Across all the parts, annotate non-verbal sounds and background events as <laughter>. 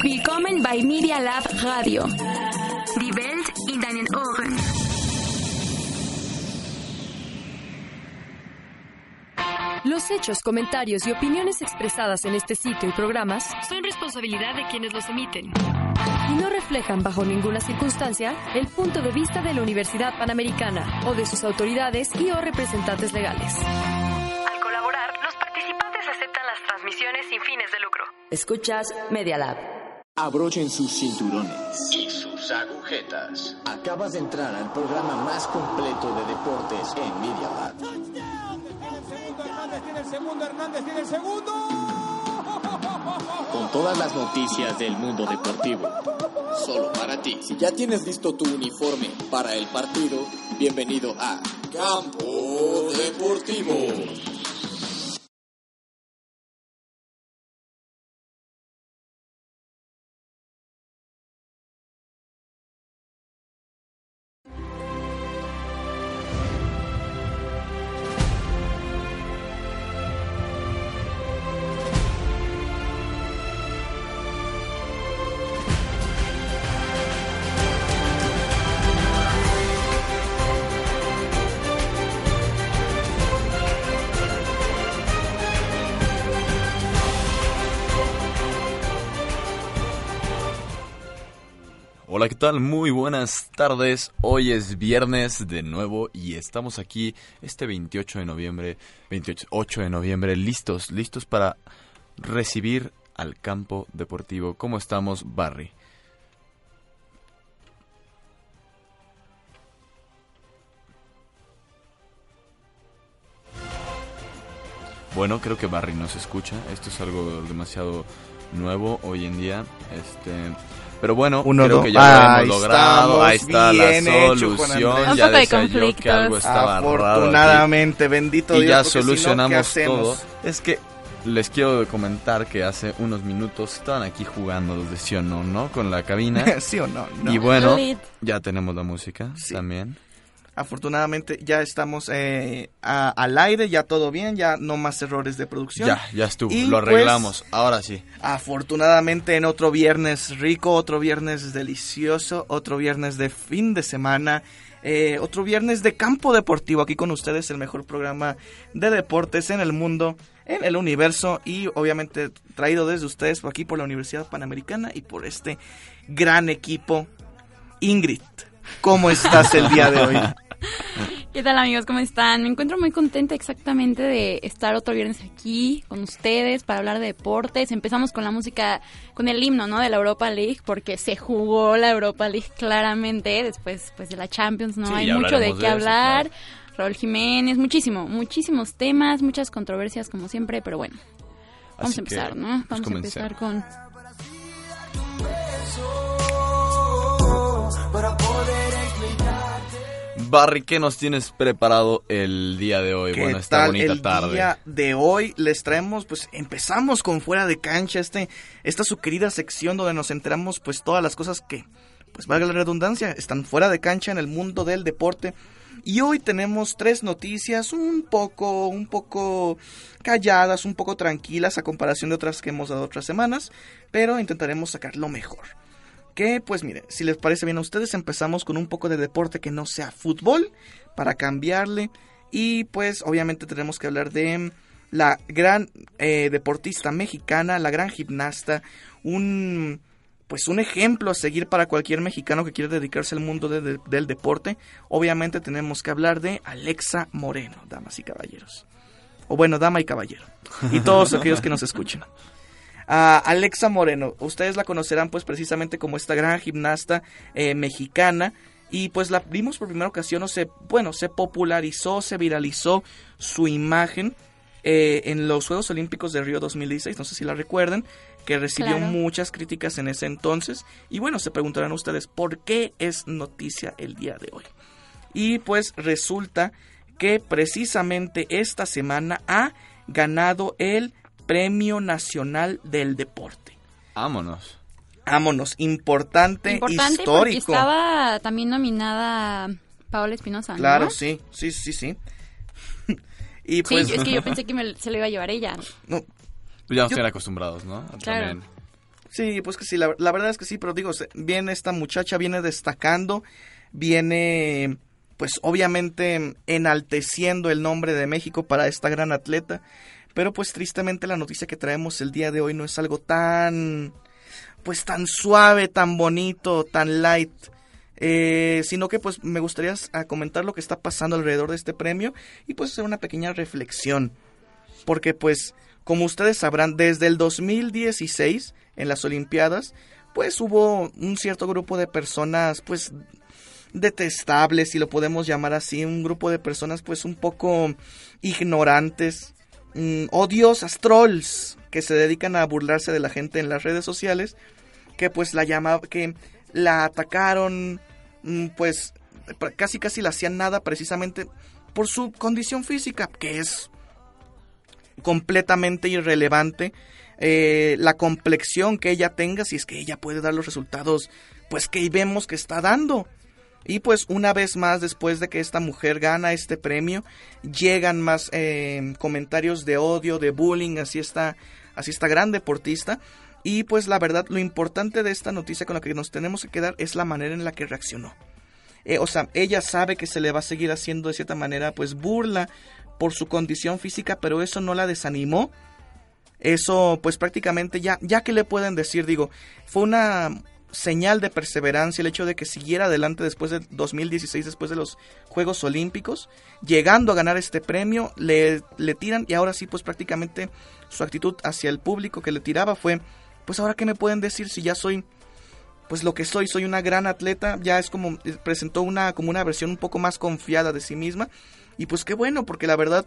Willkommen bei Media Lab Radio. Die Welt in deinen Ohren. Los hechos, comentarios y opiniones expresadas en este sitio y programas Son responsabilidad de quienes los emiten. y no reflejan bajo ninguna circunstancia el punto de vista de la Universidad Panamericana o de sus autoridades y o representantes legales. Al colaborar, los participantes aceptan las transmisiones sin fines de lucro. Escuchas Media Lab. Abrochen sus cinturones y sus agujetas. Acabas de entrar al programa más completo de deportes en Media Lab. Con todas las noticias del mundo deportivo. Solo para ti. Si ya tienes listo tu uniforme para el partido, bienvenido a Campo Deportivo. Hola, ¿qué tal? Muy buenas tardes. Hoy es viernes de nuevo y estamos aquí este 28 de noviembre, 28 de noviembre, listos, listos para recibir al campo deportivo. ¿Cómo estamos, Barry? Bueno, creo que Barry nos escucha. Esto es algo demasiado nuevo hoy en día. Este, pero bueno, Uno, creo dos. que ya lo hemos logrado. Ahí está la solución. Un Ya poco de que algo estaba. Afortunadamente, bendito Y Dios. ya porque si no, ¿qué solucionamos hacemos? todo. Es que les quiero comentar que hace unos minutos estaban aquí jugando los de sí o no, ¿no? Con la cabina. <laughs> ¿Sí o no? No. Y bueno, ya tenemos la música Sí. también. Afortunadamente ya estamos eh, a- al aire, ya todo bien, ya no más errores de producción. Ya, ya estuvo. Y lo pues- arreglamos. Ahora sí. Afortunadamente en otro viernes rico, otro viernes delicioso, otro viernes de fin de semana, eh, otro viernes de campo deportivo. Aquí con ustedes el mejor programa de deportes en el mundo, en el universo y obviamente traído desde ustedes por aquí por la Universidad Panamericana y por este gran equipo. Ingrid, ¿cómo estás el día de hoy? ¿Qué tal amigos? ¿Cómo están? Me encuentro muy contenta exactamente de estar otro viernes aquí con ustedes para hablar de deportes. Empezamos con la música, con el himno, ¿no? De la Europa League, porque se jugó la Europa League claramente. Después, pues de la Champions, ¿no? Sí, Hay mucho de qué de eso, hablar. claro. Raúl Jiménez, muchísimo, muchísimos temas, muchas controversias como siempre, pero bueno. Vamos Así a empezar, ¿no? pues, Vamos a empezar con Barry, ¿qué nos tienes preparado el día de hoy? ¿Qué Bueno, esta tal bonita el tarde. día de hoy? Les traemos, pues empezamos con Fuera de Cancha, este, esta su querida sección donde nos enteramos pues todas las cosas que, pues valga la redundancia, están fuera de cancha en el mundo del deporte. Y hoy tenemos tres noticias un poco, un poco calladas, un poco tranquilas a comparación de otras que hemos dado otras semanas, pero intentaremos sacar lo mejor. Que pues mire, si les parece bien a ustedes, empezamos con un poco de deporte que no sea fútbol, para cambiarle. Y pues obviamente tenemos que hablar de la gran eh, deportista mexicana, la gran gimnasta, un pues un ejemplo a seguir para cualquier mexicano que quiera dedicarse al mundo de- de- del deporte. Obviamente tenemos que hablar de Alexa Moreno, damas y caballeros. O bueno, dama y caballero. Y todos <laughs> aquellos que nos escuchen. A Alexa Moreno. Ustedes la conocerán pues precisamente como esta gran gimnasta eh, mexicana y pues la vimos por primera ocasión, o se, bueno, se popularizó, se viralizó su imagen eh, en los Juegos Olímpicos de Río 2016, no sé si la recuerden, que recibió Claro. muchas críticas en ese entonces y bueno, se preguntarán ustedes por qué es noticia el día de hoy. Y pues resulta que precisamente esta semana ha ganado el Premio Nacional del Deporte. Vámonos. Vámonos, importante, Importante porque histórico. estaba también nominada Paola Espinosa, ¿no? Claro, sí, sí, sí, sí. <laughs> y Sí, pues, es que yo <laughs> pensé que me- se lo iba a llevar ella. no, Pues ya nos Yo- tienen acostumbrados, ¿no? Claro. También. Sí, pues que sí, la, la verdad es que sí, pero digo, se- viene esta muchacha, viene destacando, viene pues obviamente enalteciendo el nombre de México para esta gran atleta, pero pues tristemente la noticia que traemos el día de hoy no es algo tan pues tan suave, tan bonito, tan light, eh, sino que pues me gustaría comentar lo que está pasando alrededor de este premio y pues hacer una pequeña reflexión, porque pues como ustedes sabrán, desde el 2016 en las Olimpiadas, pues hubo un cierto grupo de personas pues detestables, si lo podemos llamar así, un grupo de personas pues un poco ignorantes, mm, odiosas, trolls, que se dedican a burlarse de la gente en las redes sociales, que pues la llama, que la atacaron, mm, pues casi casi la hacían nada precisamente por su condición física, que es completamente irrelevante. eh, la complexión que ella tenga, si es que ella puede dar los resultados, pues que vemos que está dando. Y pues una vez más, después de que esta mujer gana este premio, llegan más eh, comentarios de odio, de bullying, así está, así está gran deportista. Y pues la verdad, lo importante de esta noticia con la que nos tenemos que quedar es la manera en la que reaccionó. Eh, o sea, ella sabe que se le va a seguir haciendo de cierta manera, pues burla por su condición física, pero eso no la desanimó. Eso, pues prácticamente ya, ya que le pueden decir, digo, fue una señal de perseverancia el hecho de que siguiera adelante después de 2016, después de los Juegos Olímpicos, llegando a ganar este premio, le, le tiran y ahora sí, pues prácticamente su actitud hacia el público que le tiraba fue, pues ahora qué me pueden decir si ya soy pues lo que soy, soy una gran atleta, ya es como eh, presentó una como una versión un poco más confiada de sí misma y pues qué bueno, porque la verdad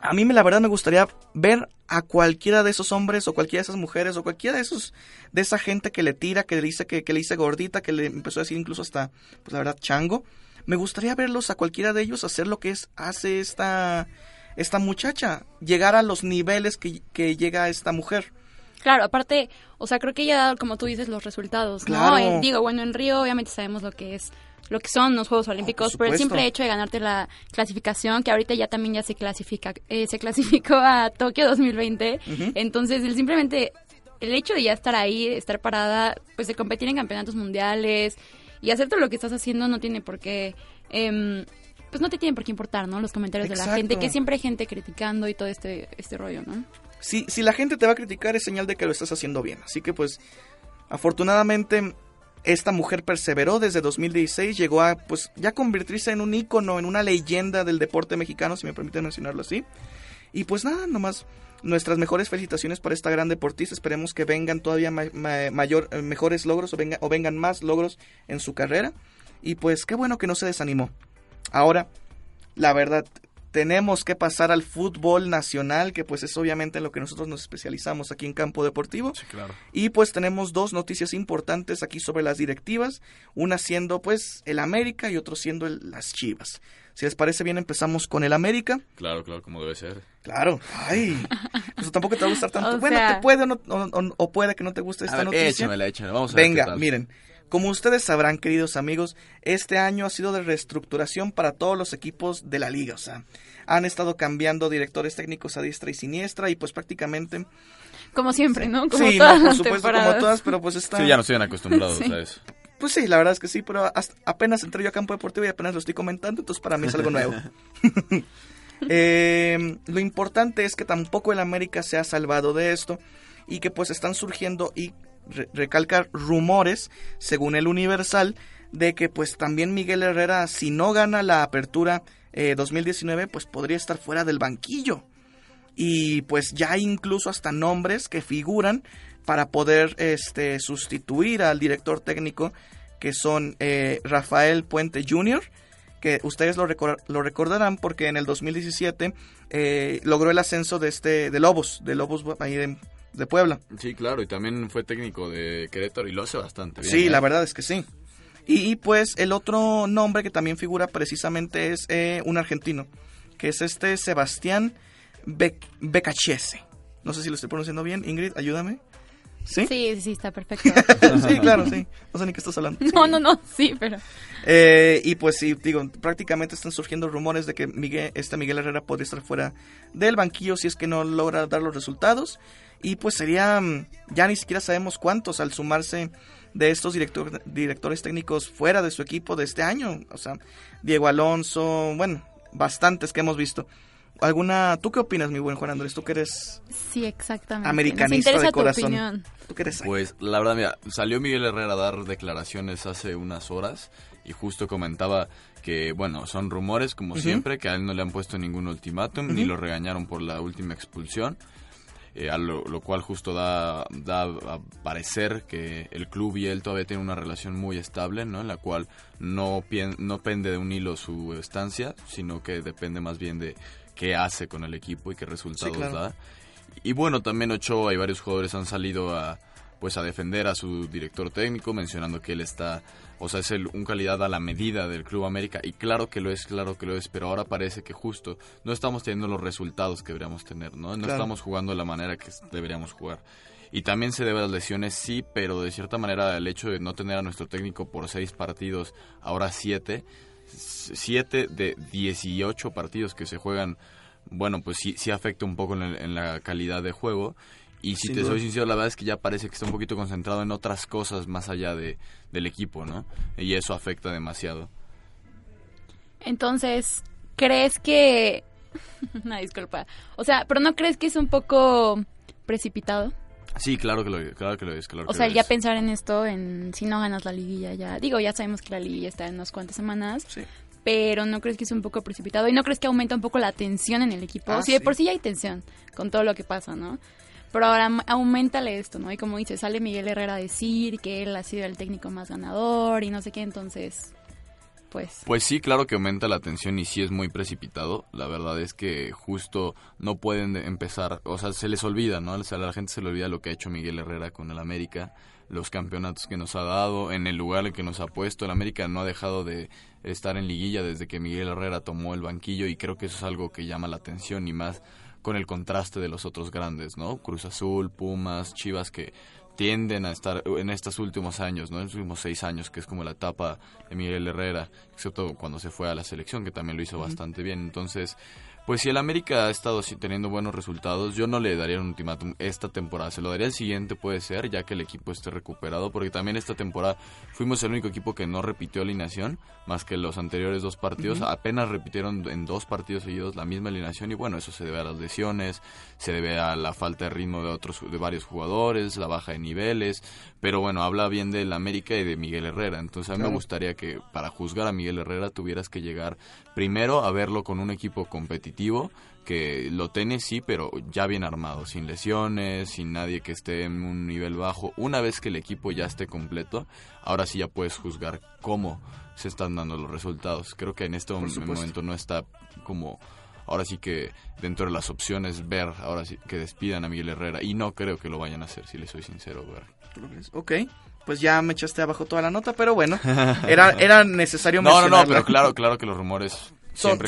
a mí me la verdad me gustaría ver a cualquiera de esos hombres o cualquiera de esas mujeres o cualquiera de esos de esa gente que le tira, que le dice que, que le dice gordita, que le empezó a decir incluso hasta pues la verdad chango. Me gustaría verlos a cualquiera de ellos hacer lo que es hace esta esta muchacha, llegar a los niveles que, que llega esta mujer. Claro, aparte, o sea, creo que ella ha dado, como tú dices, los resultados, ¿no? Claro. Eh, digo, bueno, en Río obviamente sabemos lo que es lo que son los Juegos Olímpicos, pero el supuesto. simple hecho de ganarte la clasificación, que ahorita ya también ya se clasifica, eh, se <laughs> clasificó a Tokio 2020, entonces el simplemente el hecho de ya estar ahí, estar parada, pues de competir en campeonatos mundiales y hacer todo lo que estás haciendo no tiene por qué, em, pues no te tiene por qué importar, ¿no? Los comentarios de la gente, que siempre hay gente criticando y todo este este rollo, ¿no? si, si la gente te va a criticar es señal de que lo estás haciendo bien. Así que pues afortunadamente esta mujer perseveró desde 2016, llegó a pues ya convertirse en un ícono, en una leyenda del deporte mexicano, si me permiten mencionarlo así. Y pues nada, nomás nuestras mejores felicitaciones para esta gran deportista. Esperemos que vengan todavía ma- ma- mayor, eh, mejores logros o, o vengan más logros en su carrera. Y pues qué bueno que no se desanimó. Ahora, la verdad, tenemos que pasar al fútbol nacional, que pues es obviamente en lo que nosotros nos especializamos aquí en Campo Deportivo. Sí, claro. Y pues tenemos dos noticias importantes aquí sobre las directivas, una siendo pues el América y otro siendo el- las Chivas. Si les parece bien empezamos con el América. Claro, claro, como debe ser. Claro, ay, pues tampoco te va a gustar tanto. <laughs> O bueno, sea- te puede o, no- o- o- o puede que no te guste esta A ver, noticia. échamela, échamela. Vamos a ver Venga, qué tal. miren, como ustedes sabrán, queridos amigos, este año ha sido de reestructuración para todos los equipos de la liga. O sea, han estado cambiando directores técnicos a diestra y siniestra y pues prácticamente... Como siempre, ¿no? Como sí, todas no, por supuesto, temporadas. como todas, pero pues está... Sí, ya no estoy acostumbrados <laughs> Sí. a eso. Pues sí, la verdad es que sí, pero hasta- apenas entré yo a campo deportivo y apenas lo estoy comentando, entonces para mí es algo nuevo. <laughs> <laughs> Eh, lo importante es que tampoco el América se ha salvado de esto y que pues están surgiendo y re- rumores, según el Universal, de que pues también Miguel Herrera, si no gana la apertura eh, 2019, pues podría estar fuera del banquillo. Y pues ya incluso hasta nombres que figuran para poder este, sustituir al director técnico, que son eh, Rafael Puente Jr., que ustedes lo, recor- lo recordarán porque en el 2017 eh, logró el ascenso de este de Lobos, de Lobos ahí de, de Puebla. Sí, claro, y también fue técnico de Querétaro y lo hace bastante bien. Sí, ¿eh? la verdad es que sí. Y, y, pues el otro nombre que también figura precisamente es eh, un argentino, que es este Sebastián Bec Becachese. No sé si lo estoy pronunciando bien. Ingrid, ayúdame. ¿Sí? Sí, sí, está perfecto. <laughs> sí, claro, sí. No sé ni qué estás hablando. No, no, no, sí, pero... Eh, y pues sí, digo, prácticamente están surgiendo rumores de que Miguel, este Miguel Herrera podría estar fuera del banquillo si es que no logra dar los resultados. Y pues sería, mm, ya ni siquiera sabemos cuántos al sumarse de estos director, directores técnicos fuera de su equipo de este año. O sea, Diego Alonso, bueno, bastantes que hemos visto. ¿Alguna, tú qué opinas, mi buen Juan Andrés? Tú que eres Sí, exactamente. americanista Nos de interesa tu corazón. opinión. ¿Tú que eres Pues la verdad, mira, salió Miguel Herrera a dar declaraciones hace unas horas y justo comentaba que, bueno, son rumores como siempre, que a él no le han puesto ningún ultimátum ni lo regañaron por la última expulsión. Eh, a lo, lo cual justo da, da a parecer que el club y él todavía tienen una relación muy estable, ¿no? En la cual no, no pende de un hilo su estancia, sino que depende más bien de qué hace con el equipo y qué resultados claro. da. Y bueno, también Ochoa y varios jugadores han salido a pues a defender a su director técnico mencionando que él está, o sea, es el, un calidad a la medida del Club América y claro que lo es, claro que lo es, pero ahora parece que justo no estamos teniendo los resultados que deberíamos tener, ¿no? No Claro. estamos jugando de la manera que deberíamos jugar. Y también se debe a las lesiones, sí, pero de cierta manera el hecho de no tener a nuestro técnico por seis partidos, ahora siete, siete de 18 partidos que se juegan, bueno, pues sí, sí afecta un poco en, el- en la calidad de juego. Y si Sin te duda. soy sincero, la verdad es que ya parece que está un poquito concentrado en otras cosas más allá de, del equipo, ¿no? Y eso afecta demasiado. Entonces, ¿crees que... <laughs> Una disculpa. O sea, ¿pero no crees que es un poco precipitado? Sí, claro que lo, claro que lo es. Claro O que sea, lo ya es. pensar en esto, en si no ganas la liguilla ya... Digo, ya sabemos que la liguilla está en unas cuantas semanas, Sí. pero ¿no crees que es un poco precipitado? ¿Y no crees que aumenta un poco la tensión en el equipo? Ah, si de sí. por sí ya hay tensión con todo lo que pasa, ¿no? Pero ahora aumentale esto, ¿no? Y como dice, sale Miguel Herrera a decir que él ha sido el técnico más ganador y no sé qué, entonces, pues... Pues sí, claro que aumenta la tensión y sí es muy precipitado. La verdad es que justo no pueden de- empezar, o sea, se les olvida, ¿no? La gente se le olvida lo que ha hecho Miguel Herrera con el América, los campeonatos que nos ha dado, en el lugar en que nos ha puesto. El América no ha dejado de estar en liguilla desde que Miguel Herrera tomó el banquillo y creo que eso es algo que llama la atención y más con el contraste de los otros grandes, ¿no? Cruz Azul, Pumas, Chivas que tienden a estar en estos últimos años, ¿no? En los últimos seis años, que es como la etapa de Miguel Herrera, excepto cuando se fue a la selección, que también lo hizo bastante bien. Entonces, pues si el América ha estado así teniendo buenos resultados, yo no le daría un ultimátum esta temporada, se lo daría el siguiente puede ser, ya que el equipo esté recuperado, porque también esta temporada fuimos el único equipo que no repitió alineación, más que los anteriores dos partidos, apenas repitieron en dos partidos seguidos la misma alineación y bueno, eso se debe a las lesiones, se debe a la falta de ritmo de otros de varios jugadores, la baja de niveles, pero bueno, habla bien del América y de Miguel Herrera, entonces a mí me gustaría que para juzgar a Miguel Herrera tuvieras que llegar primero a verlo con un equipo competitivo que lo tiene sí, pero ya bien armado, sin lesiones, sin nadie que esté en un nivel bajo. Una vez que el equipo ya esté completo, ahora sí ya puedes juzgar cómo se están dando los resultados. Creo que en este momento no está como ahora sí que dentro de las opciones ver ahora sí que despidan a Miguel Herrera y no creo que lo vayan a hacer, si le soy sincero, ver. Ok, pues ya me echaste abajo toda la nota, pero bueno, <laughs> era, era necesario No, no, no, pero claro, claro que los rumores son,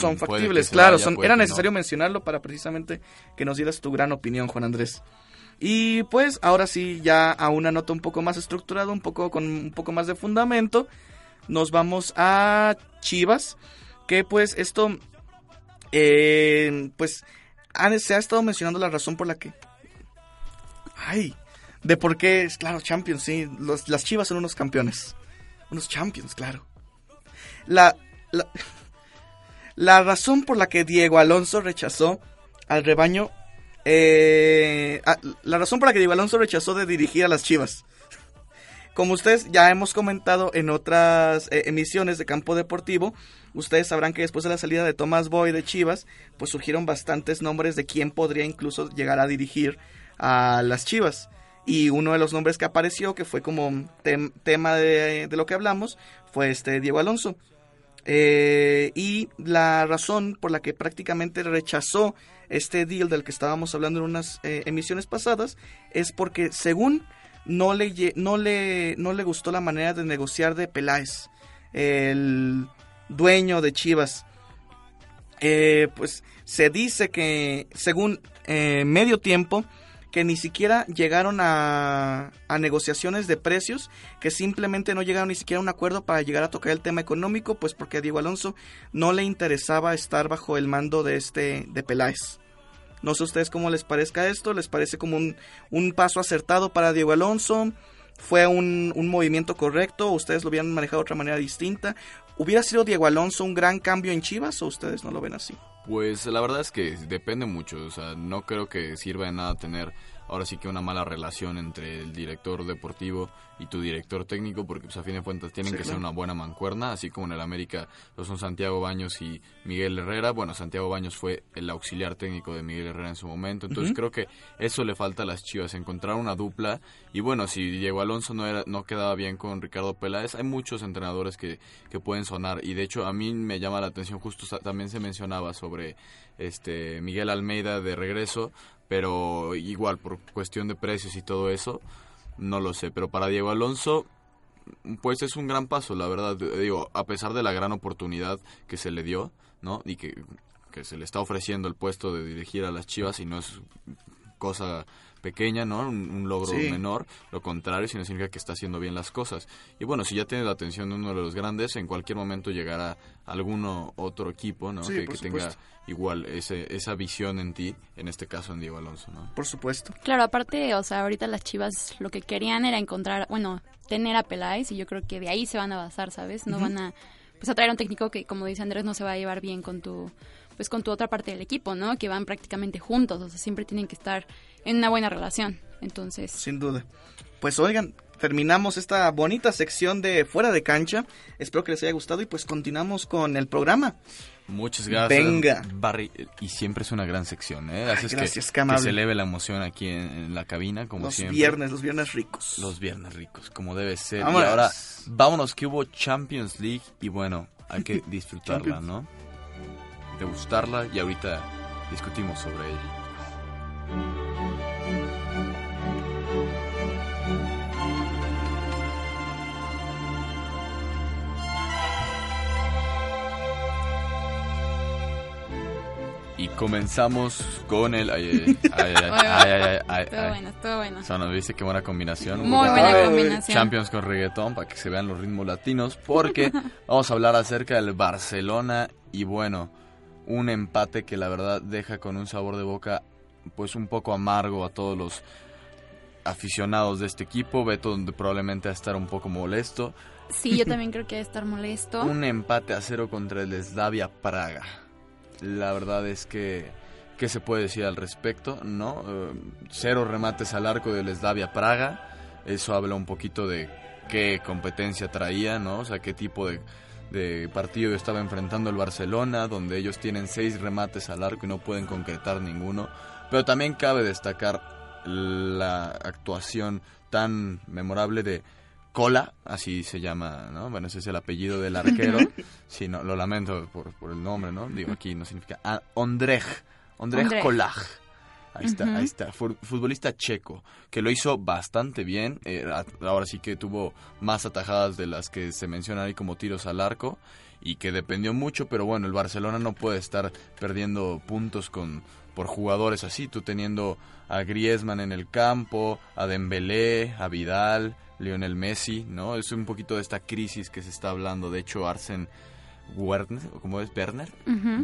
son- factibles, claro, vaya, son, puede era no. necesario mencionarlo para precisamente que nos dieras tu gran opinión, Juan Andrés. Y pues ahora sí, ya a una nota un poco más estructurada, un poco con un poco más de fundamento, nos vamos a Chivas, que pues esto, eh, pues se ha estado mencionando la razón por la que, ay, de por qué, claro, Champions, sí, los- las Chivas son unos campeones, unos Champions, claro. La, la, la razón por la que Diego Alonso rechazó al rebaño. eh, la razón por la que Diego Alonso rechazó de dirigir a las Chivas. Como ustedes ya hemos comentado en otras eh, emisiones de Campo Deportivo, ustedes sabrán que después de la salida de Tomás Boy de Chivas, pues surgieron bastantes nombres de quién podría incluso llegar a dirigir a las Chivas. Y uno de los nombres que apareció, que fue como tem- tema de lo que hablamos, fue este Diego Alonso. Eh, y la razón por la que prácticamente rechazó este deal del que estábamos hablando en unas eh, emisiones pasadas es porque según no le, no, le, no le gustó la manera de negociar de Peláez, el dueño de Chivas. Eh, pues se dice que según eh, medio tiempo que ni siquiera llegaron a, negociaciones de precios, que simplemente no llegaron ni siquiera a un acuerdo para llegar a tocar el tema económico, pues porque a Diego Alonso no le interesaba estar bajo el mando de este de Peláez. No sé a ustedes cómo les parezca esto, les parece como un, un paso acertado para Diego Alonso, fue un, un movimiento correcto, ustedes lo habían manejado de otra manera distinta. ¿Hubiera sido Diego Alonso un gran cambio en Chivas o ustedes no lo ven así? Pues la verdad es que depende mucho, o sea, no creo que sirva de nada tener ahora sí que una mala relación entre el director deportivo y tu director técnico, porque pues a fin de cuentas tienen que ser una buena mancuerna, así como en el América lo son Santiago Baños y Miguel Herrera. Bueno, Santiago Baños fue el auxiliar técnico de Miguel Herrera en su momento, entonces creo que eso le falta a las Chivas, encontrar una dupla. Y bueno, si Diego Alonso no era no quedaba bien con Ricardo Peláez, hay muchos entrenadores que, que pueden sonar y de hecho a mí me llama la atención justo también se mencionaba sobre este Miguel Almeida de regreso, pero igual por cuestión de precios y todo eso, no lo sé. Pero para Diego Alonso, pues es un gran paso, la verdad. Digo, a pesar de la gran oportunidad que se le dio, ¿no? Y que, que se le está ofreciendo el puesto de dirigir a las Chivas y no es cosa pequeña, ¿no? Un, logro menor, lo contrario, sino significa que está haciendo bien las cosas. Y bueno, si ya tiene la atención de uno de los grandes, en cualquier momento llegará alguno otro equipo, ¿no? que, tenga igual ese, esa visión en ti, en este caso en Diego Alonso, ¿no? Por supuesto. Claro, aparte, o sea, ahorita las Chivas lo que querían era encontrar, bueno, tener a Peláez y yo creo que de ahí se van a basar, ¿sabes? No van a pues a traer a un técnico que como dice Andrés no se va a llevar bien con tu pues con tu otra parte del equipo, ¿no? Que van prácticamente juntos, o sea, siempre tienen que estar en una buena relación. Entonces, sin duda. Pues oigan, terminamos esta bonita sección de fuera de cancha. Espero que les haya gustado y pues continuamos con el programa. Muchas gracias. Venga. Barry, y siempre es una gran sección, ¿eh? Así gracias, que, que, se eleve la emoción aquí en, la cabina, como los siempre. Los viernes, los viernes ricos. Los viernes ricos, como debe ser. Y ahora, vámonos, que hubo Champions League y bueno, hay que <laughs> disfrutarla, ¿no? degustarla y ahorita discutimos sobre ella. Y comenzamos con el. Ay, ay, <laughs> ay, ay, Estuvo bueno, estuvo bueno. O sea, nos dice qué buena combinación. Muy buena combinación. Champions con reggaetón para que se vean los ritmos latinos. Porque <laughs> vamos a hablar acerca del Barcelona. Y bueno, un empate que la verdad deja con un sabor de boca pues un poco amargo a todos los aficionados de este equipo. Beto donde probablemente va a estar un poco molesto. Sí, yo <laughs> también creo que va a estar molesto. un empate a cero contra el Slavia Praga. La verdad es que ¿qué se puede decir al respecto? ¿No? Eh, cero remates al arco del Slavia Praga. Eso habla un poquito de qué competencia traía, ¿no? O sea, qué tipo de de partido estaba enfrentando el Barcelona, donde ellos tienen seis remates al arco y no pueden concretar ninguno. Pero también cabe destacar la actuación tan memorable de Cola, así se llama, ¿no? Bueno, ese es el apellido del arquero. <laughs> sí, no, lo lamento por, el nombre, ¿no? Digo, aquí no significa... Ah, Ondrej, Ondrej Kolaj Ahí está, ahí está. Futbolista checo, que lo hizo bastante bien. Eh, ahora sí que tuvo más atajadas de las que se mencionan ahí como tiros al arco y que dependió mucho, pero bueno, el Barcelona no puede estar perdiendo puntos con por jugadores así, tú teniendo a Griezmann en el campo, a Dembélé, a Vidal, Lionel Messi, ¿no? Es un poquito de esta crisis que se está hablando. De hecho, Arsen Werner, ¿cómo es? Werner.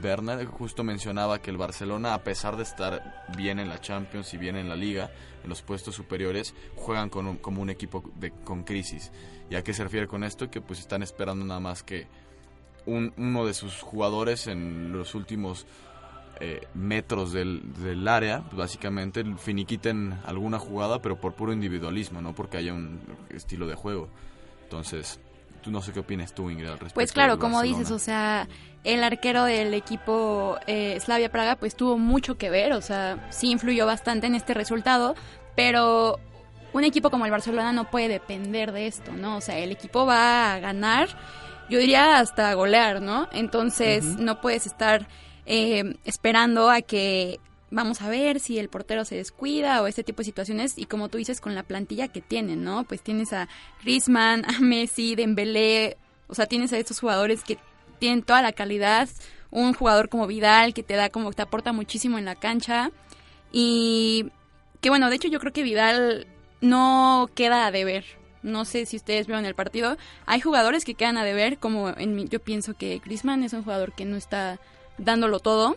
Werner justo mencionaba que el Barcelona, a pesar de estar bien en la Champions y bien en la Liga, en los puestos superiores, juegan con como un equipo de, con crisis. ¿Y a qué se refiere con esto? Que pues están esperando nada más que uno de sus jugadores en los últimos eh, metros del, del área, pues, básicamente finiquiten alguna jugada, pero por puro individualismo, no porque haya un estilo de juego. Entonces, no sé qué opinas tú, Ingrid, al respecto. Pues claro, como dices, o sea, el arquero del equipo eh, Slavia Praga pues tuvo mucho que ver, o sea, sí influyó bastante en este resultado, pero un equipo como el Barcelona no puede depender de esto, ¿no? O sea, el equipo va a ganar, yo diría hasta golear, ¿no? Entonces no puedes estar eh, esperando a que vamos a ver si el portero se descuida o este tipo de situaciones y como tú dices con la plantilla que tienen, ¿no? Pues tienes a Griezmann, a Messi, Dembélé, o sea, tienes a estos jugadores que tienen toda la calidad, un jugador como Vidal que te da como te aporta muchísimo en la cancha y que bueno, de hecho yo creo que Vidal no queda a deber. No sé si ustedes vieron el partido. Hay jugadores que quedan a deber, como en yo pienso que Griezmann es un jugador que no está dándolo todo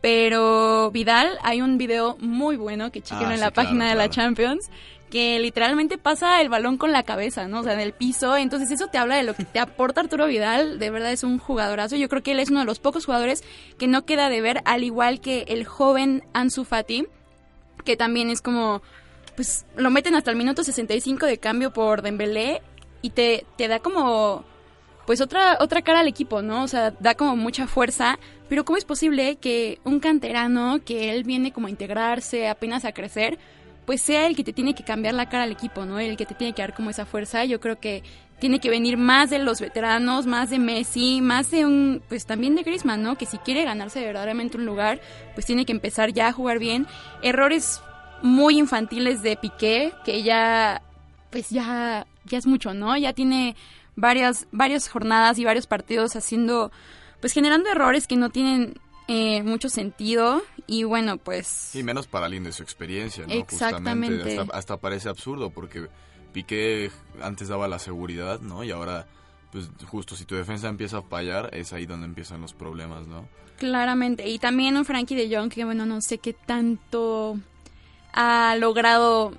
Pero Vidal, hay un video muy bueno que chequen Ah, en sí, la claro, página de la. Champions, que literalmente pasa el balón con la cabeza, ¿no? O sea, en el piso. Entonces eso te habla de lo que te aporta Arturo Vidal. De verdad es un jugadorazo. Yo creo que él es uno de los pocos jugadores que no queda de ver, al igual que el joven Ansu Fati, que también es como, pues lo meten hasta el minuto 65 de cambio por Dembélé y te, te da como pues otra otra cara al equipo, ¿no? O sea, da como mucha fuerza, pero ¿cómo es posible que un canterano que él viene como a integrarse, apenas a crecer, pues sea el que te tiene que cambiar la cara al equipo, ¿no? El que te tiene que dar como esa fuerza. Yo creo que tiene que venir más de los veteranos, más de Messi, más de un, pues también de Griezmann, ¿no? Que si quiere ganarse verdaderamente un lugar, pues tiene que empezar ya a jugar bien. Errores muy infantiles de Piqué, que ya, pues ya, ya es mucho, ¿no? Ya tiene varias, varias jornadas y varios partidos haciendo, pues generando errores que no tienen eh, mucho sentido y bueno, pues... Y menos para alguien de su experiencia, ¿no? Exactamente. Justamente, hasta, hasta parece absurdo porque Piqué antes daba la seguridad, ¿no? Y ahora, pues justo si tu defensa empieza a fallar, es ahí donde empiezan los problemas, ¿no? Claramente. Y también un Frankie de Jong que, bueno, no sé qué tanto ha logrado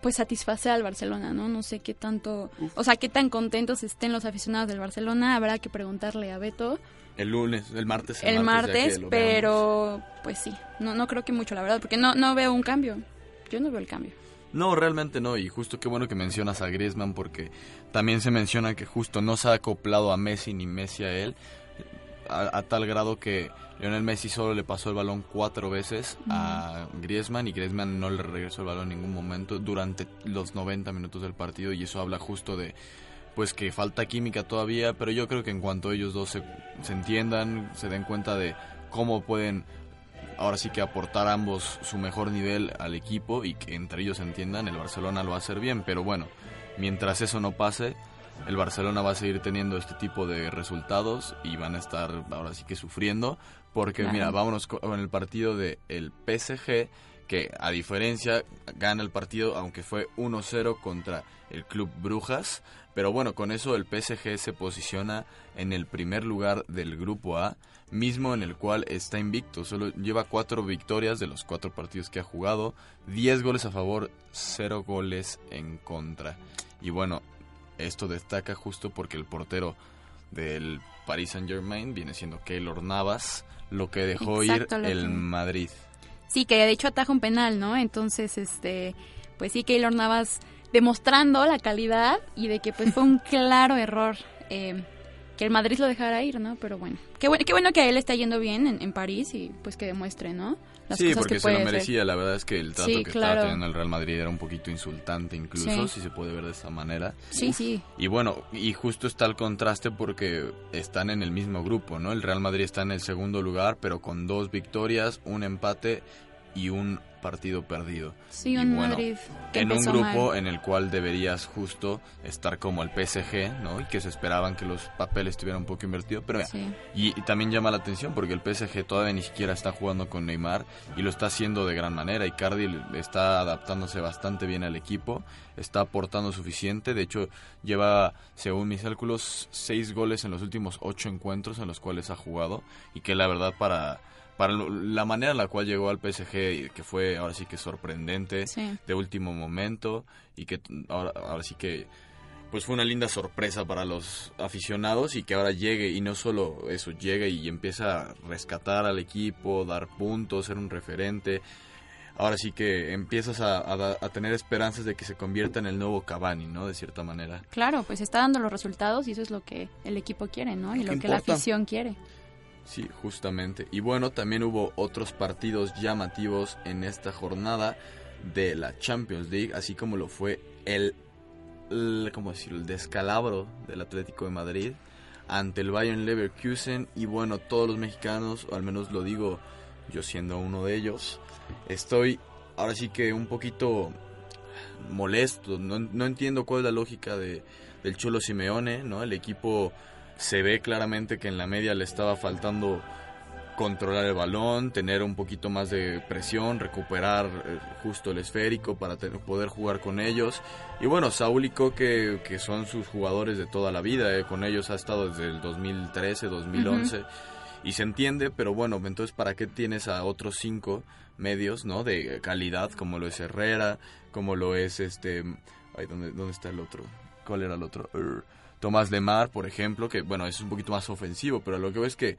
pues satisfacer al Barcelona, ¿no? No sé qué tanto, o sea, qué tan contentos estén los aficionados del Barcelona, habrá que preguntarle a Beto El lunes, el martes. el martes, veamos. pero pues sí, no no creo que mucho, la verdad, porque no no veo un cambio. Yo no veo el cambio. No, realmente no. Y justo qué bueno que mencionas a Griezmann porque también se menciona que justo no se ha acoplado a Messi ni Messi a él. A, a tal grado que Lionel Messi solo le pasó el balón cuatro veces a Griezmann y Griezmann no le regresó el balón en ningún momento durante los 90 minutos del partido y eso habla justo de pues que falta química todavía, pero yo creo que en cuanto ellos dos se, se entiendan, se den cuenta de cómo pueden ahora sí que aportar ambos su mejor nivel al equipo y que entre ellos se entiendan, el Barcelona lo va a hacer bien, pero bueno, mientras eso no pase, el Barcelona va a seguir teniendo este tipo de resultados y van a estar ahora sí que sufriendo, porque Claro. mira, vámonos co- con el partido de el PSG, que a diferencia gana el partido, aunque fue 1-0 contra el Club Brujas, pero bueno, con eso el PSG se posiciona en el primer lugar del grupo A, mismo en el cual está invicto. Solo lleva cuatro victorias de los cuatro partidos que ha jugado, 10 goles a favor, 0 goles en contra. Y bueno, esto destaca justo porque el portero del Paris Saint Germain viene siendo Keylor Navas, lo que dejó Exacto, ir el que- Madrid. Sí, que de hecho ataja un penal, ¿no? Entonces, este, pues sí, Keylor Navas demostrando la calidad y de que pues fue un <laughs> claro error eh, que el Madrid lo dejara ir, ¿no? Pero bueno, qué bueno, qué bueno que a él está yendo bien en, en París y pues que demuestre, ¿no? Las sí, cosas porque que se lo merecía. La verdad es que el trato Sí, que claro. estaba teniendo el Real Madrid era un poquito insultante, incluso, Sí. si se puede ver de esta manera. Sí, sí. Y bueno, y justo está el contraste porque están en el mismo grupo, ¿no? El Real Madrid está en el segundo lugar, pero con dos victorias, un empate y un partido perdido. Sí, Y un bueno, Madrid en un grupo mal. en el cual deberías justo estar como el PSG, ¿no? Y que se esperaban que los papeles estuvieran un poco invertidos, pero mira, Sí. y, y también llama la atención porque el PSG todavía ni siquiera está jugando con Neymar y lo está haciendo de gran manera. Y Cardi está adaptándose bastante bien al equipo, está aportando suficiente. De hecho, lleva, según mis cálculos, seis goles en los últimos ocho encuentros en los cuales ha jugado. Y que la verdad, para, para lo- la manera en la cual llegó al PSG, y que fue ahora sí que sorprendente, Sí. de último momento, y que ahora, ahora sí que pues fue una linda sorpresa para los aficionados y que ahora llegue y no solo eso, llegue y empieza a rescatar al equipo, dar puntos, ser un referente. Ahora sí que empiezas a, a tener esperanzas de que se convierta en el nuevo Cavani, ¿no? De cierta manera. Claro, pues está dando los resultados y eso es lo que el equipo quiere, ¿no? Y Lo que la afición quiere. Sí, justamente. Y bueno, también hubo otros partidos llamativos en esta jornada de la Champions League, así como lo fue el, ¿cómo decirlo? el descalabro del Atlético de Madrid ante el Bayern Leverkusen y bueno, todos los mexicanos, o al menos lo digo yo siendo uno de ellos, estoy ahora sí que un poquito molesto, no, no entiendo cuál es la lógica de, del Cholo Simeone, ¿no? El equipo se ve claramente que en la media le estaba faltando controlar el balón, tener un poquito más de presión, recuperar eh, justo el esférico para te- poder jugar con ellos. Y bueno, Saúl y Coque, que son sus jugadores de toda la vida, eh, con ellos ha estado desde el 2013, 2011. y se entiende, pero bueno, entonces ¿para qué tienes a otros cinco medios, ¿no? De calidad, como lo es Herrera, como lo es este... Ay, ¿dónde, dónde está el otro? ¿Cuál era el otro? Tomás Lemar, por ejemplo, que bueno, es un poquito más ofensivo, pero lo que veo es que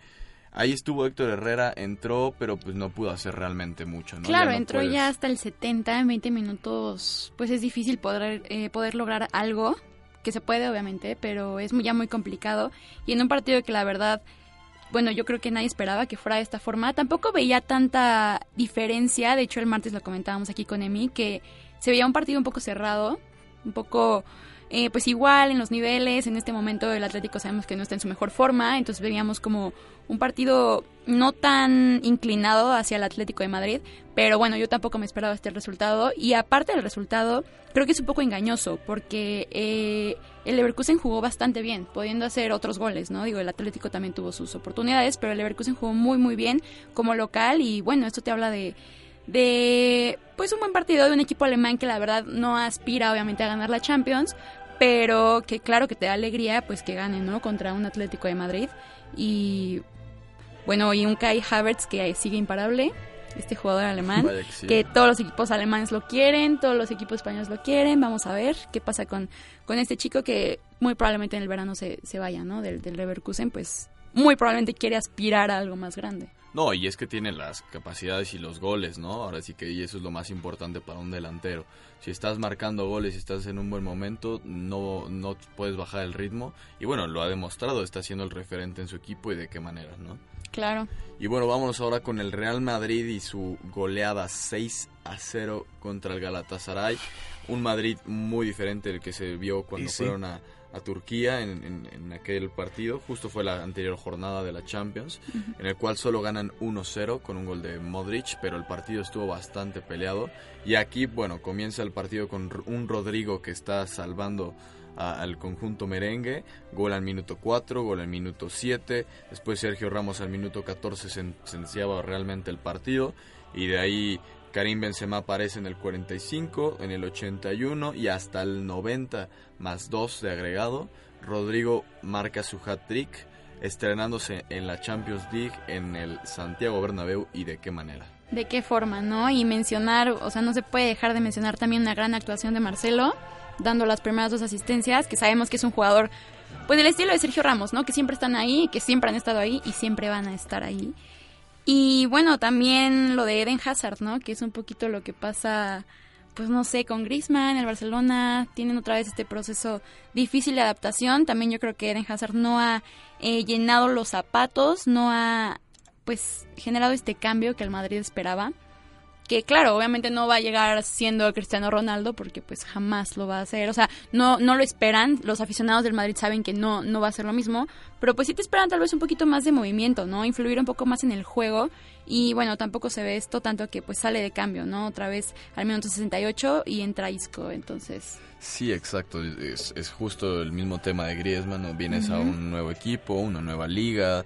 ahí estuvo Héctor Herrera, entró, pero pues no pudo hacer realmente mucho, ¿no? Claro, Ya no entró puedes- ya hasta el 70, en 20 minutos, pues es difícil poder, eh, poder lograr algo, que se puede obviamente, pero es muy, ya muy complicado. Y en un partido que la verdad, bueno, yo creo que nadie esperaba que fuera de esta forma, tampoco veía tanta diferencia, de hecho el martes lo comentábamos aquí con Emi, que se veía un partido un poco cerrado, un poco... eh, pues igual en los niveles, en este momento el Atlético sabemos que no está en su mejor forma, entonces veíamos como un partido no tan inclinado hacia el Atlético de Madrid, pero bueno, yo tampoco me esperaba este resultado y aparte del resultado, creo que es un poco engañoso porque eh, el Leverkusen jugó bastante bien, pudiendo hacer otros goles, ¿no? Digo, el Atlético también tuvo sus oportunidades, pero el Leverkusen jugó muy muy bien como local y bueno, esto te habla de de pues un buen partido de un equipo alemán que la verdad no aspira obviamente a ganar la Champions, pero que claro que te da alegría pues que gane, ¿no? Contra un Atlético de Madrid y bueno, y un Kai Havertz que sigue imparable, este jugador alemán, que todos los equipos alemanes lo quieren, todos los equipos españoles lo quieren, vamos a ver qué pasa con, con este chico que muy probablemente en el verano se, se vaya, ¿no? Del, del Leverkusen, pues muy probablemente quiere aspirar a algo más grande. No, y es que tiene las capacidades y los goles, ¿no? Ahora sí que y eso es lo más importante para un delantero. Si estás marcando goles y estás en un buen momento, no, no puedes bajar el ritmo. Y bueno, lo ha demostrado, está siendo el referente en su equipo y de qué manera, ¿no? Claro. Y bueno, vámonos ahora con el Real Madrid y su goleada 6 a 0 contra el Galatasaray. Un Madrid muy diferente del que se vio cuando sí. fueron a, a Turquía en, en- en aquel partido. Justo fue la anterior jornada de la Champions, en el cual solo ganan 1-0 con un gol de Modric, pero el partido estuvo bastante peleado. Y aquí, bueno, comienza el partido con un Rodrigo que está salvando a- al conjunto merengue. Gol al minuto 4, gol al minuto 7. Después Sergio Ramos al minuto 14 sen- sentenciaba realmente el partido. Y de ahí Karim Benzema aparece en el 45, en el 81 y hasta el 90 más 2 de agregado. Rodrigo marca su hat-trick, estrenándose en la Champions League en el Santiago Bernabéu y de qué manera. de qué forma, ¿no? Y mencionar, o sea, no se puede dejar de mencionar también una gran actuación de Marcelo, dando las primeras dos asistencias, que sabemos que es un jugador, pues del estilo de Sergio Ramos, ¿no? Que siempre están ahí, que siempre han estado ahí y siempre van a estar ahí. Y bueno, también lo de Eden Hazard, ¿no? Que es un poquito lo que pasa, pues no sé, con Griezmann, el Barcelona, tienen otra vez este proceso difícil de adaptación. También yo creo que Eden Hazard no ha eh, llenado los zapatos, no ha pues generado este cambio que el Madrid esperaba. Que claro, obviamente no va a llegar siendo Cristiano Ronaldo porque pues jamás lo va a hacer. O sea, no, no lo esperan. Los aficionados del Madrid saben que no, no va a ser lo mismo. Pero pues sí te esperan tal vez un poquito más de movimiento, ¿no? Influir un poco más en el juego. Y bueno, tampoco se ve esto tanto que pues sale de cambio, ¿no? Otra vez al minuto 68 y entra Isco. Entonces, Sí, exacto. Es, es justo el mismo tema de Griezmann. ¿no? Vienes a un nuevo equipo, una nueva liga,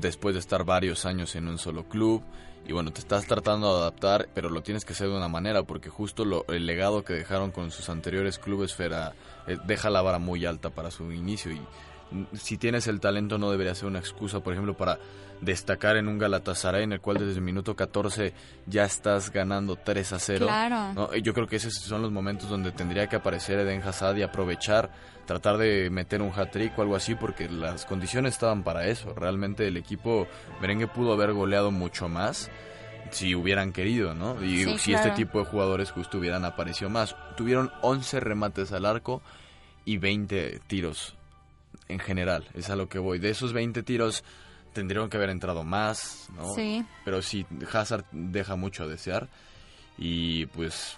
después de estar varios años en un solo club. Y bueno, te estás tratando de adaptar, pero lo tienes que hacer de una manera, porque justo lo, el legado que dejaron con sus anteriores clubes Fera, eh, deja la vara muy alta para su inicio. Y si tienes el talento, no debería ser una excusa, por ejemplo, para destacar en un Galatasaray en el cual desde el minuto 14 ya estás ganando 3 a 0. Claro. ¿no? Yo creo que esos son los momentos donde tendría que aparecer Eden Hazard y aprovechar, tratar de meter un hat-trick o algo así, porque las condiciones estaban para eso. Realmente el equipo merengue pudo haber goleado mucho más si hubieran querido, ¿no? Y Sí, si claro. este tipo de jugadores justo hubieran aparecido más. Tuvieron 11 remates al arco y 20 tiros en general, es a lo que voy. De esos 20 tiros tendrían que haber entrado más, ¿no? sí. pero sí, Hazard deja mucho a desear. Y pues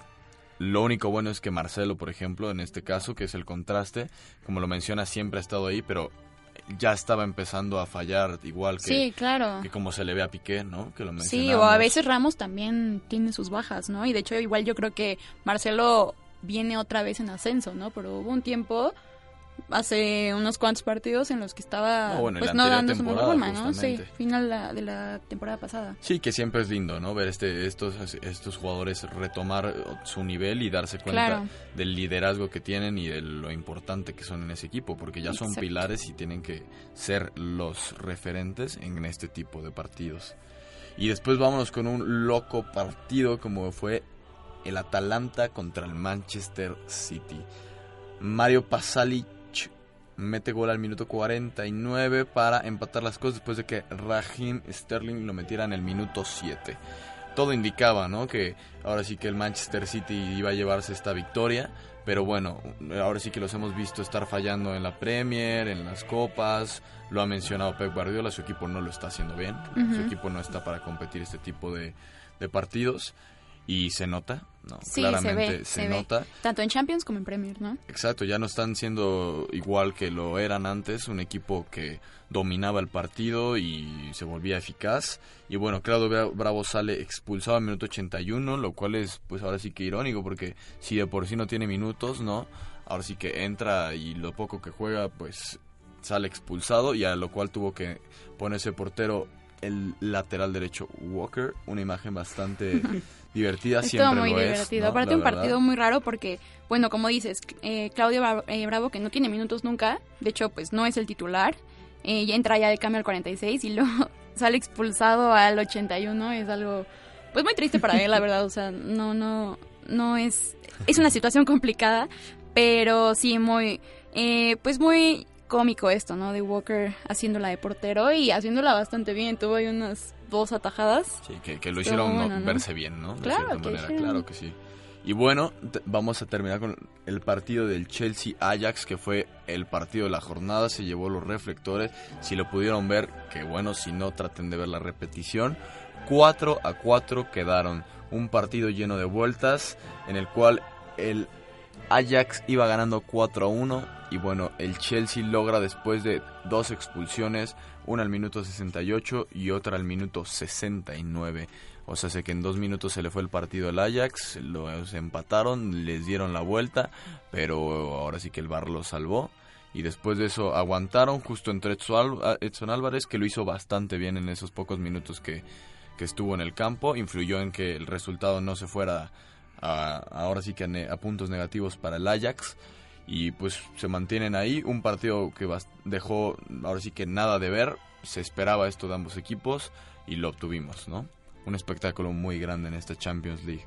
lo único bueno es que Marcelo, por ejemplo, en este caso, que es el contraste, como lo menciona, siempre ha estado ahí, pero ya estaba empezando a fallar igual que, Sí, claro. que como se le ve a Piqué, ¿no? Que lo Sí, o a veces Ramos también tiene sus bajas, ¿no? Y de hecho igual yo creo que Marcelo viene otra vez en ascenso, ¿no? Pero hubo un tiempo hace unos cuantos partidos en los que estaba No, bueno, en pues no dando su mejor forma, ¿no? Sí, final la- de la temporada pasada. Sí, que siempre es lindo, ¿no? Ver este, estos, estos jugadores retomar su nivel y darse cuenta Claro. del liderazgo que tienen y de lo importante que son en ese equipo, porque ya son Exacto. pilares y tienen que ser los referentes en este tipo de partidos. Y después vámonos con un loco partido como fue el Atalanta contra el Manchester City. Mario Pasalic mete gol al minuto 49 para empatar las cosas después de que Raheem Sterling lo metiera en el minuto 7. Todo indicaba, ¿no? Que ahora sí que el Manchester City iba a llevarse esta victoria, pero bueno, ahora sí que los hemos visto estar fallando en la Premier, en las copas, lo ha mencionado Pep Guardiola, su equipo no lo está haciendo bien, su equipo no está para competir este tipo de, de partidos y se nota, ¿no? Sí, Claramente se ve, se, ve. nota. Tanto en Champions como en Premier, ¿no? Exacto, ya no están siendo igual que lo eran antes, un equipo que dominaba el partido y se volvía eficaz. Y bueno, Claudio Bra- Bravo sale expulsado al minuto 81, lo cual es pues ahora sí que irónico porque si de por sí no tiene minutos, ¿no? Ahora sí que entra y lo poco que juega pues sale expulsado y a lo cual tuvo que ponerse portero el lateral derecho Walker, una imagen bastante <laughs> divertida, Es siempre todo muy lo es, divertido. ¿no? Aparte, La un verdad. partido muy raro porque, bueno, como dices, eh, Claudio eh, Bravo, que no tiene minutos nunca, de hecho, pues no es el titular, eh, ya entra ya de cambio al 46 y <laughs> luego sale expulsado al 81, es algo, pues muy triste para él, la <laughs> verdad, o sea, no, no, no es, es una situación complicada, pero sí muy, eh, pues muy cómico esto, ¿no? De Walker haciéndola de portero y haciéndola bastante bien, tuvo ahí unas dos atajadas. Sí, que, que lo Estuvo hicieron bueno, no- ¿no? verse bien, ¿no? De Claro cierta que manera, hicieron. claro que sí. Y bueno, vamos a terminar con el partido del Chelsea-Ajax, que fue el partido de la jornada, se llevó los reflectores. Si lo pudieron ver, que bueno, si no, traten de ver la repetición. 4 a 4 quedaron. Un partido lleno de vueltas, en el cual el Ajax iba ganando 4 a 1 y bueno, el Chelsea logra después de dos expulsiones, una al minuto 68 y otra al minuto 69. O sea, sé que en dos minutos se le fue el partido al Ajax, los empataron, les dieron la vuelta, pero ahora sí que el Bar lo salvó. Y después de eso aguantaron, justo entre Edson Álvarez, que lo hizo bastante bien en esos pocos minutos que, que estuvo en el campo, influyó en que el resultado no se fuera a- ahora sí que a puntos negativos para el Ajax y pues se mantienen ahí. Un partido que dejó ahora sí que nada de ver. Se esperaba esto de ambos equipos y lo obtuvimos no un espectáculo muy grande en esta Champions League.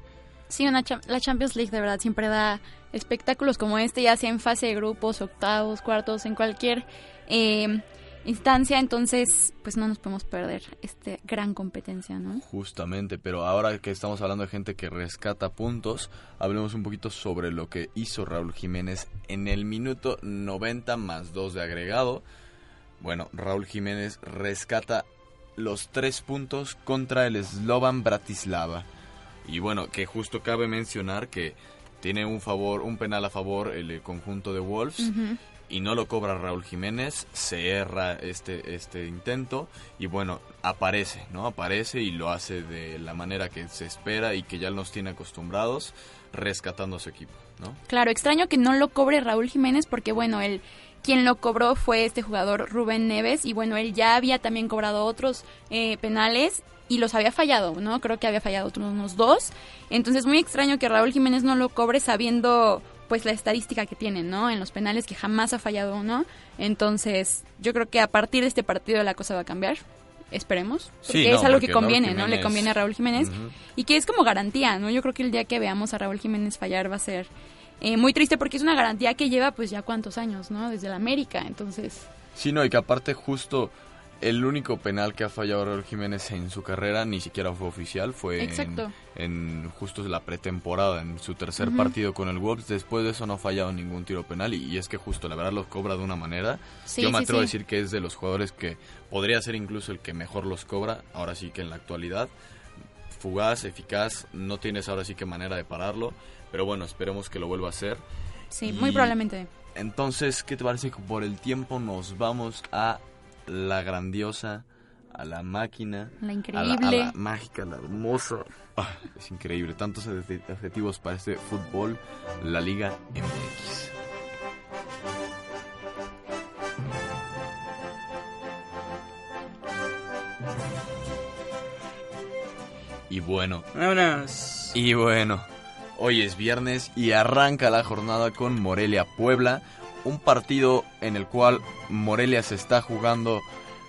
Sí, una cha- la Champions League de verdad siempre da espectáculos como este, ya sea en fase de grupos, octavos, cuartos, en cualquier eh, instancia, entonces pues no nos podemos perder esta gran competencia, ¿no? Justamente, pero ahora que estamos hablando de gente que rescata puntos, hablemos un poquito sobre lo que hizo Raúl Jiménez en el minuto 90 más 2 de agregado. Bueno, Raúl Jiménez rescata los tres puntos contra el Slovan Bratislava. Y bueno, que justo cabe mencionar que tiene un favor, un penal a favor el eh, conjunto de Wolves y no lo cobra Raúl Jiménez, se erra este, este intento y bueno, aparece, ¿no? Aparece y lo hace de la manera que se espera y que ya nos tiene acostumbrados, rescatando a su equipo, ¿no? Claro, extraño que no lo cobre Raúl Jiménez porque bueno, él quien lo cobró fue este jugador Rubén Neves y bueno, él ya había también cobrado otros eh, penales y los había fallado, ¿no? Creo que había fallado otros unos dos. Entonces muy extraño que Raúl Jiménez no lo cobre sabiendo pues la estadística que tiene, ¿no? En los penales que jamás ha fallado uno. Entonces yo creo que a partir de este partido la cosa va a cambiar. Esperemos. Porque Sí, no, es algo que porque conviene, ¿no? Le conviene a Raúl Jiménez. Y que es como garantía, ¿no? Yo creo que el día que veamos a Raúl Jiménez fallar va a ser eh, muy triste porque es una garantía que lleva pues ya cuántos años, ¿no? Desde la América, entonces... Sí, no, y que aparte justo el único penal que ha fallado Raúl Jiménez en su carrera ni siquiera fue oficial, fue en, justo la pretemporada, en su tercer partido con el Wolves. Después de eso no ha fallado ningún tiro penal y, y es que justo la verdad los cobra de una manera. Sí, Yo me sí, atrevo a decir que es de los jugadores que podría ser incluso el que mejor los cobra, ahora sí que en la actualidad. Fugaz, eficaz, no tienes ahora sí que manera de pararlo, pero bueno, esperemos que lo vuelva a hacer. Sí, muy probablemente. Entonces, ¿qué te parece que por el tiempo nos vamos a la grandiosa, a la máquina, la increíble, a la, mágica, la hermosa. Ah, es increíble, tantos adjetivos para este fútbol, la Liga MX. Y bueno. Vámonos. Y bueno. Hoy es viernes y arranca la jornada con Morelia Puebla un partido en el cual Morelia se está jugando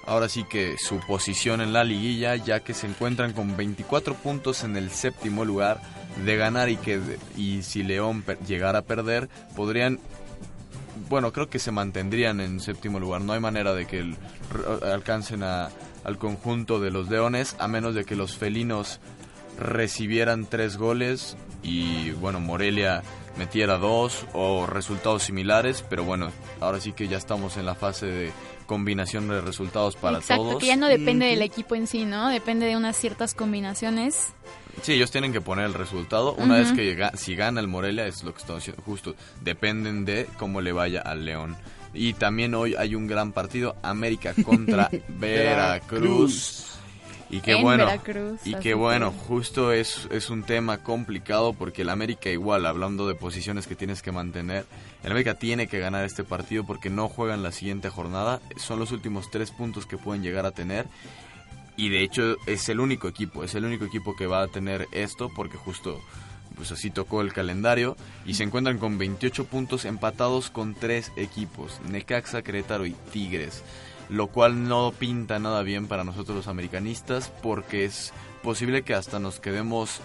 ahora sí que su posición en la liguilla, ya que se encuentran con 24 puntos en el séptimo lugar de ganar y que y si León llegara a perder, podrían bueno, creo que se mantendrían en séptimo lugar. No hay manera de que alcancen a- al conjunto de los Leones, a menos de que los felinos recibieran tres goles y, bueno, Morelia metiera dos o resultados similares. Pero bueno, ahora sí que ya estamos en la fase de combinación de resultados para Exacto, todos. que ya no depende del equipo en sí, ¿no? Depende de unas ciertas combinaciones. Sí, ellos tienen que poner el resultado. Una vez que llega- si gana el Morelia, es lo que estamos diciendo, justo, dependen de cómo le vaya al León. Y también hoy hay un gran partido, América contra <laughs> Veracruz. Y qué En bueno, Veracruz, y qué bueno, que- justo es, es un tema complicado porque el América igual, hablando de posiciones que tienes que mantener, el América tiene que ganar este partido porque no juegan la siguiente jornada, son los últimos tres puntos que pueden llegar a tener y de hecho es el único equipo, es el único equipo que va a tener esto porque justo pues así tocó el calendario y se encuentran con 28 puntos empatados con tres equipos, Necaxa, Querétaro y Tigres, lo cual no pinta nada bien para nosotros los americanistas porque es posible que hasta nos quedemos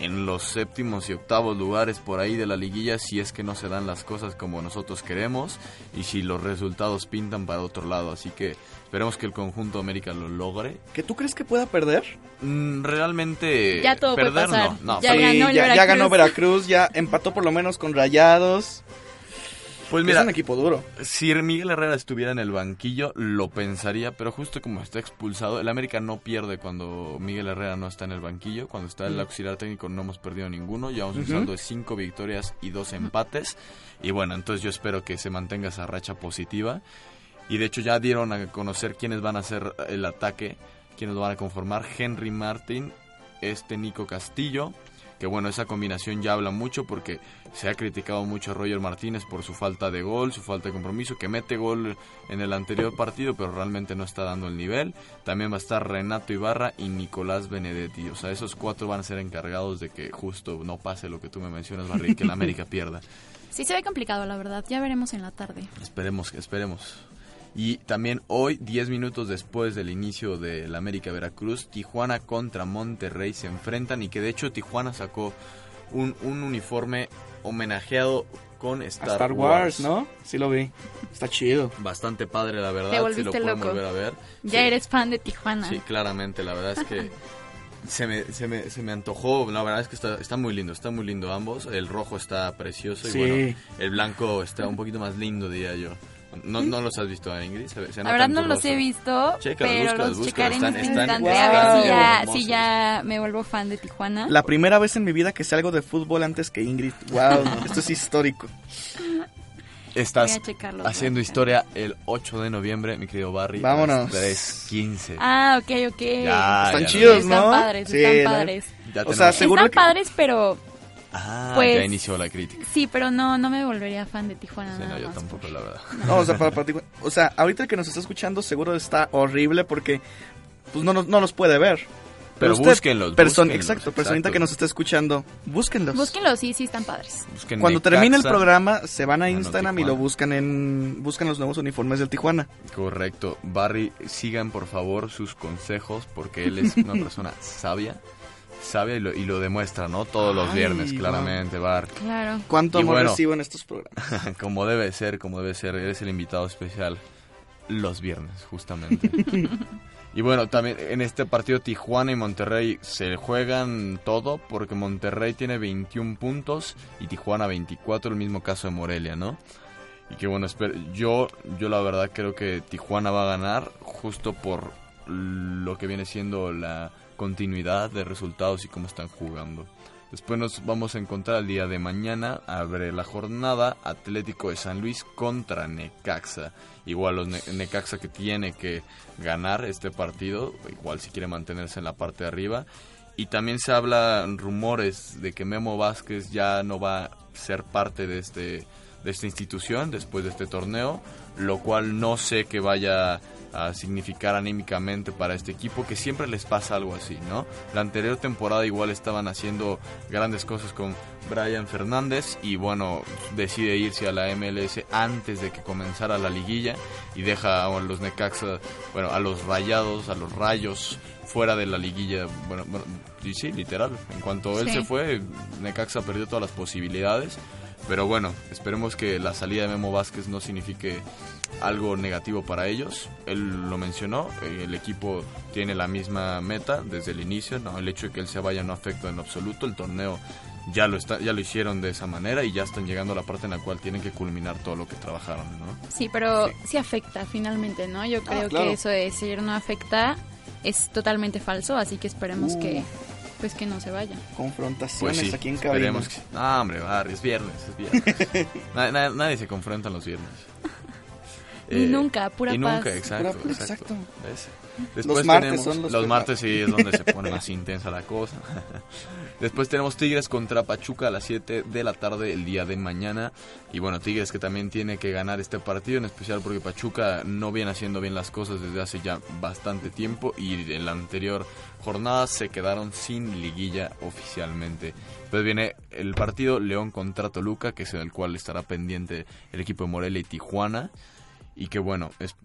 en los séptimos y octavos lugares por ahí de la liguilla si es que no se dan las cosas como nosotros queremos y si los resultados pintan para otro lado. Así que esperemos que el conjunto América lo logre. ¿Que tú crees que pueda perder? Mm, realmente Ya todo puede perder pasar. no, no. Ya ganó Veracruz, ya empató por lo menos con Rayados. Pues Mira, es un equipo duro. si Miguel Herrera estuviera en el banquillo lo pensaría, pero justo como está expulsado, el América no pierde cuando Miguel Herrera no está en el banquillo, cuando está el auxiliar técnico no hemos perdido ninguno, llevamos un saldo de cinco victorias y dos empates. Y bueno, entonces yo espero que se mantenga esa racha positiva. Y de hecho ya dieron a conocer quiénes van a hacer el ataque, quiénes lo van a conformar, Henry Martin, este Nico Castillo, que bueno, esa combinación ya habla mucho porque se ha criticado mucho a Roger Martínez por su falta de gol, su falta de compromiso, que mete gol en el anterior partido, pero realmente no está dando el nivel. También va a estar Renato Ibarra y Nicolás Benedetti. O sea, esos cuatro van a ser encargados de que justo no pase lo que tú me mencionas, Barry, que el América <laughs> pierda. Sí, se ve complicado, la verdad. Ya veremos en la tarde. Esperemos, esperemos. Y también hoy, 10 minutos después del inicio del América Veracruz, Tijuana contra Monterrey se enfrentan y que de hecho Tijuana sacó un, un uniforme homenajeado con Star, Star Wars, ¿no? Sí lo vi. Está chido. Bastante padre, la verdad. Te si lo volviste pueden loco. volver a ver. Ya Sí. eres fan de Tijuana. Sí, claramente, la verdad es que <laughs> se me, se me, se me antojó, la verdad es que está, está muy lindo, está muy lindo ambos, el rojo está precioso y Sí. bueno, el blanco está un poquito más lindo, diría yo. ¿No, no los has visto, Ingrid? Se, se La verdad en no los he visto, Chécalos, pero búscalos, los búscalos. checaré en Están- este están- instante están a ver si ya, si ya me vuelvo fan de Tijuana. La primera vez en mi vida que sé algo de fútbol antes que Ingrid. Wow, <laughs> esto es histórico. Estás haciendo historia el 8 de noviembre, mi querido Barry. Vámonos. 3.15. Ah, ok, ok. Ya, Están ya, chidos, están ¿no? padres, Sí, están ¿no? padres. Ya O sea, seguro están que- padres, pero Ah, pues- ya inició la crítica. sí, pero no, no me volvería fan de Tijuana. Sí, nada no, yo más. tampoco, la verdad. No, o sea, para, para ti- o sea, ahorita el que nos está escuchando seguro está horrible porque pues no, nos- no los puede ver. Pero usted, búsquenlos, Exacto, personita exacto. que nos está escuchando, búsquenlos. Búsquenlos, sí, sí, están padres. Busquen Cuando termine el programa, se van a no, Instagram y Tijuana. lo buscan en buscan los nuevos uniformes del Tijuana. Correcto. Barry, sigan por favor sus consejos porque él es <laughs> una persona sabia. Sabia y lo, y lo demuestra, ¿no? Todos los Ay, viernes, wow. claramente, Bar. Claro. ¿Cuánto Y amor bueno. recibo en estos programas? <laughs> como debe ser, como debe ser. Eres el invitado especial los viernes, justamente. <laughs> y bueno, también en este partido Tijuana y Monterrey se juegan todo porque Monterrey tiene 21 puntos y Tijuana 24, el mismo caso de Morelia, ¿no? Y que bueno, esper- yo, yo la verdad creo que Tijuana va a ganar justo por lo que viene siendo la continuidad de resultados y cómo están jugando. Después nos vamos a encontrar el día de mañana, abre la jornada Atlético de San Luis contra Necaxa. Igual los Ne- Necaxa que tiene que ganar este partido, igual si quiere mantenerse en la parte de arriba. Y también se habla rumores de que Memo Vázquez ya no va a ser parte de este de esta institución después de este torneo, lo cual no sé que vaya a significar anímicamente para este equipo, que siempre les pasa algo así, ¿no? La anterior temporada igual estaban haciendo grandes cosas con Brian Fernández y bueno, decide irse a la MLS antes de que comenzara la liguilla y deja a los Necaxa, bueno, a los Rayados, a los Rayos fuera de la liguilla, bueno, bueno sí, literal, en cuanto él Sí. se fue, Necaxa perdió todas las posibilidades. Pero bueno, esperemos que la salida de Memo Vázquez no signifique algo negativo para ellos. Él lo mencionó, eh, el equipo tiene la misma meta desde el inicio, no el hecho de que él se vaya no afecta en absoluto, el torneo ya lo está ya lo hicieron de esa manera y ya están llegando a la parte en la cual tienen que culminar todo lo que trabajaron, ¿no? Sí, pero sí, afecta finalmente, ¿no? Yo creo claro. que eso de decir no afecta es totalmente falso, así que esperemos Uh. que pues que no se vaya. Confrontaciones Pues sí, aquí en cabina. esperemos que. Ah, hombre, Barry, es viernes, es viernes. <laughs> Na- na- nadie se confronta los viernes. <laughs> Ni nunca, pura y paz. nunca, exacto, Pura- exacto. exacto. ¿Ves? Los martes tenemos- son los los martes sí es donde se pone <laughs> más intensa la cosa. <laughs> Después tenemos Tigres contra Pachuca a las 7 de la tarde el día de mañana. Y bueno, Tigres que también tiene que ganar este partido, en especial porque Pachuca no viene haciendo bien las cosas desde hace ya bastante tiempo. Y en la anterior jornada se quedaron sin liguilla oficialmente. Después viene el partido León contra Toluca, que es en el cual estará pendiente el equipo de Morelia y Tijuana. Y que bueno, es,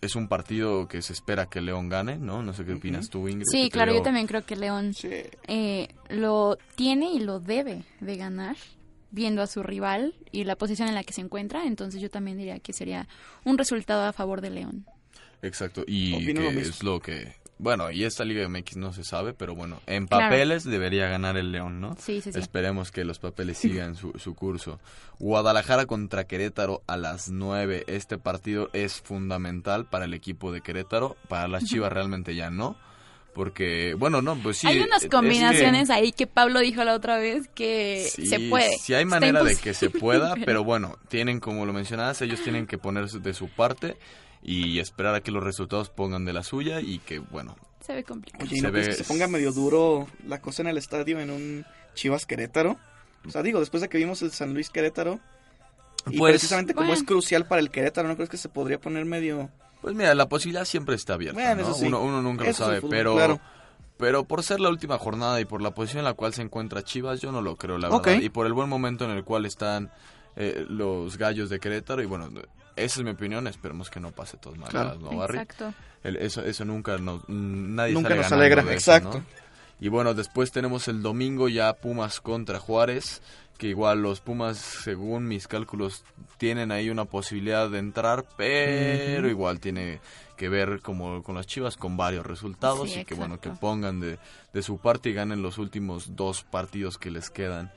es un partido que se espera que León gane, ¿no? No sé qué opinas tú, Ingrid. Sí, claro, yo también creo que León Sí. eh, lo tiene y lo debe de ganar viendo a su rival y la posición en la que se encuentra, entonces yo también diría que sería un resultado a favor de León. Exacto, y que es lo que... Bueno, y esta Liga MX no se sabe, pero bueno, en Claro. papeles debería ganar el León, ¿no? Sí, sí, sí. Esperemos que los papeles sigan su, su curso. Guadalajara contra Querétaro a las 9. Este partido es fundamental para el equipo de Querétaro. Para las Chivas realmente ya no. Porque, bueno, no, pues sí. Hay unas es que- combinaciones ahí que Pablo dijo la otra vez que Sí, se puede. Sí hay manera de que se pueda, pero bueno, tienen, como lo mencionabas, ellos tienen que poner de su parte y esperar a que los resultados pongan de la suya y que, bueno, se ve complicado. Oye, ¿y Se no crees ve- que se ponga medio duro la cosa en el estadio en un Chivas Querétaro? O sea, digo, después de que vimos el San Luis Querétaro, y Pues, precisamente como bueno. es crucial para el Querétaro, ¿no crees que se podría poner medio... pues mira, la posibilidad siempre está abierta, Bueno, ¿no? eso sí. uno, uno nunca lo Eso sabe, fútbol, pero... claro. Pero por ser la última jornada y por la posición en la cual se encuentra Chivas, yo no lo creo, la verdad. Y por el buen momento en el cual están eh, los gallos de Querétaro. Y bueno, esa es mi opinión. Esperemos que no pase todas maneras, Claro. ¿no, Barry? Exacto. El- eso, eso nunca nos, nadie Nunca sale nos alegra, eso, exacto. ¿no? Y bueno, después tenemos el domingo ya Pumas contra Juárez, que igual los Pumas, según mis cálculos, tienen ahí una posibilidad de entrar, pero igual tiene que ver como con las Chivas con varios resultados Sí, y que bueno, que pongan de, de su parte y ganen los últimos dos partidos que les quedan.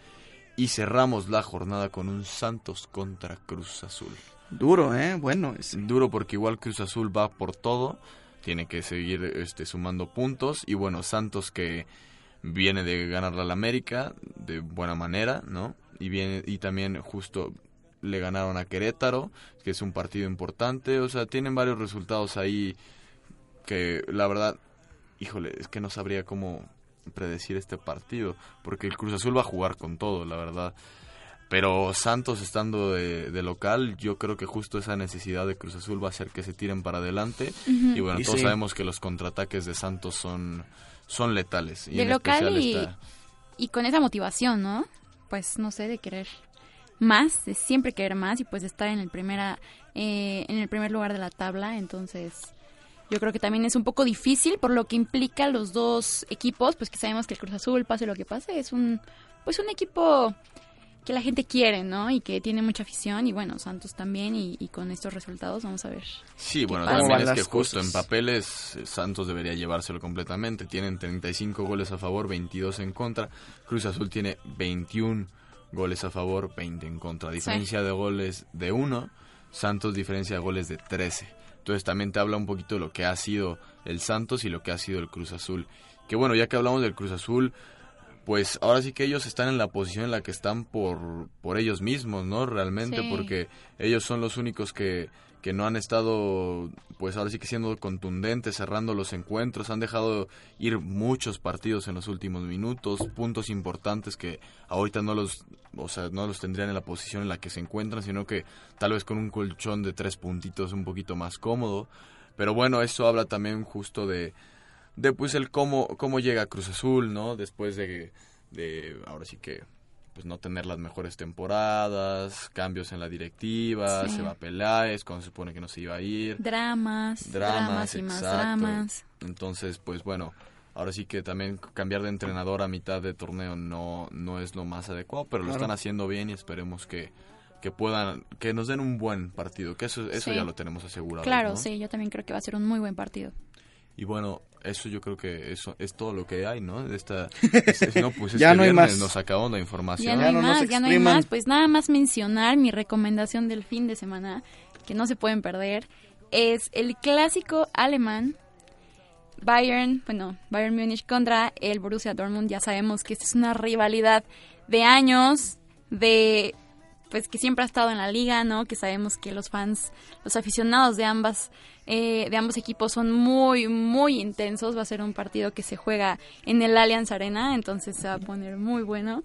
Y cerramos la jornada con un Santos contra Cruz Azul. Duro, ¿eh? Bueno, es... Duro porque igual Cruz Azul va por todo, tiene que seguir este, sumando puntos y bueno, Santos que viene de ganarle al América de buena manera, ¿no? Y viene y también justo le ganaron a Querétaro, que es un partido importante, o sea, tienen varios resultados ahí que la verdad, híjole, es que no sabría cómo predecir este partido, porque el Cruz Azul va a jugar con todo, la verdad. Pero Santos estando de, de local, yo creo que justo esa necesidad de Cruz Azul va a hacer que se tiren para adelante. Y bueno, Y todos sí. sabemos que los contraataques de Santos son, son letales. Y De local y- Y con esa motivación, ¿no? Pues no sé, de querer más, de siempre querer más y pues de estar en el primera eh, en el primer lugar de la tabla, entonces yo creo que también es un poco difícil por lo que implica los dos equipos, pues que sabemos que el Cruz Azul, pase lo que pase, es un pues un equipo que la gente quiere, ¿no? Y que tiene mucha afición y bueno, Santos también y, y con estos resultados vamos a ver. Sí, bueno, pasa? también ¿Cómo es que justo cosas? en papeles eh, Santos debería llevárselo completamente. Tienen 35 goles a favor, 22 en contra. Cruz Azul tiene 21 goles a favor, 20 en contra. Diferencia de goles de 1, Santos diferencia de goles de 13. Entonces también te habla un poquito de lo que ha sido el Santos y lo que ha sido el Cruz Azul. Que bueno, ya que hablamos del Cruz Azul, pues ahora sí que ellos están en la posición en la que están por, por ellos mismos, ¿no? Realmente, Sí. porque ellos son los únicos que, que no han estado, pues ahora sí que siendo contundentes, cerrando los encuentros, han dejado ir muchos partidos en los últimos minutos, puntos importantes que ahorita no los, o sea, no los tendrían en la posición en la que se encuentran, sino que tal vez con un colchón de tres puntitos un poquito más cómodo. Pero bueno, eso habla también justo de, de pues el cómo, cómo llega Cruz Azul, ¿no? Después de, de ahora sí que pues no tener las mejores temporadas, cambios en la directiva, Sí. se va Peláez cuando se supone que no se iba a ir, Dramas, dramas, dramas, y más exacto. dramas. Entonces, pues bueno, ahora sí que también cambiar de entrenador a mitad de torneo no, no es lo más adecuado, pero lo están haciendo bien y esperemos que, que puedan, que nos den un buen partido, que eso, eso Sí. ya lo tenemos asegurado. Claro, ¿no? sí, yo también creo que va a ser un muy buen partido. Y bueno, eso yo creo que eso es todo lo que hay, ¿no? De esta, <laughs> es- es- no, pues Ya este no hay más. Nos acabamos la información. Ya no Ya hay más, ya no hay más. Pues nada más mencionar mi recomendación del fin de semana, que no se pueden perder, es el clásico alemán Bayern, bueno, Bayern Múnich contra el Borussia Dortmund. Ya sabemos que esta es una rivalidad de años, de pues que siempre ha estado en la liga, ¿no? Que sabemos que los fans, los aficionados de ambas, eh, de ambos equipos son muy, muy intensos. Va a ser un partido que se juega en el Allianz Arena, entonces se va a poner muy bueno.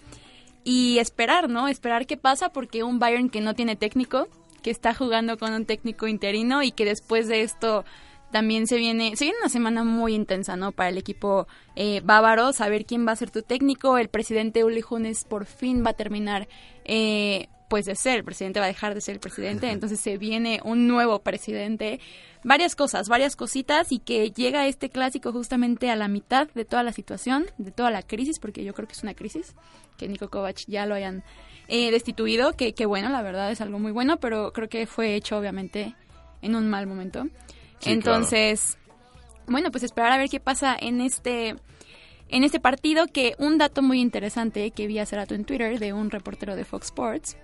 Y esperar, ¿no? Esperar qué pasa porque un Bayern que no tiene técnico, que está jugando con un técnico interino y que después de esto también se viene, se viene una semana muy intensa, ¿no? Para el equipo eh, bávaro, saber quién va a ser tu técnico. El presidente Uli Hoeneß por fin va a terminar, eh, pues, de ser. El presidente va a dejar de ser el presidente. Entonces se viene un nuevo presidente. Varias cosas, varias cositas y que llega este clásico justamente a la mitad de toda la situación, de toda la crisis, porque yo creo que es una crisis, que Nico Kovac ya lo hayan eh, destituido, que, que bueno, la verdad es algo muy bueno, pero creo que fue hecho obviamente en un mal momento. Sí, Entonces, bueno, pues esperar a ver qué pasa en este en este partido que un dato muy interesante que vi hace rato en Twitter de un reportero de Fox Sports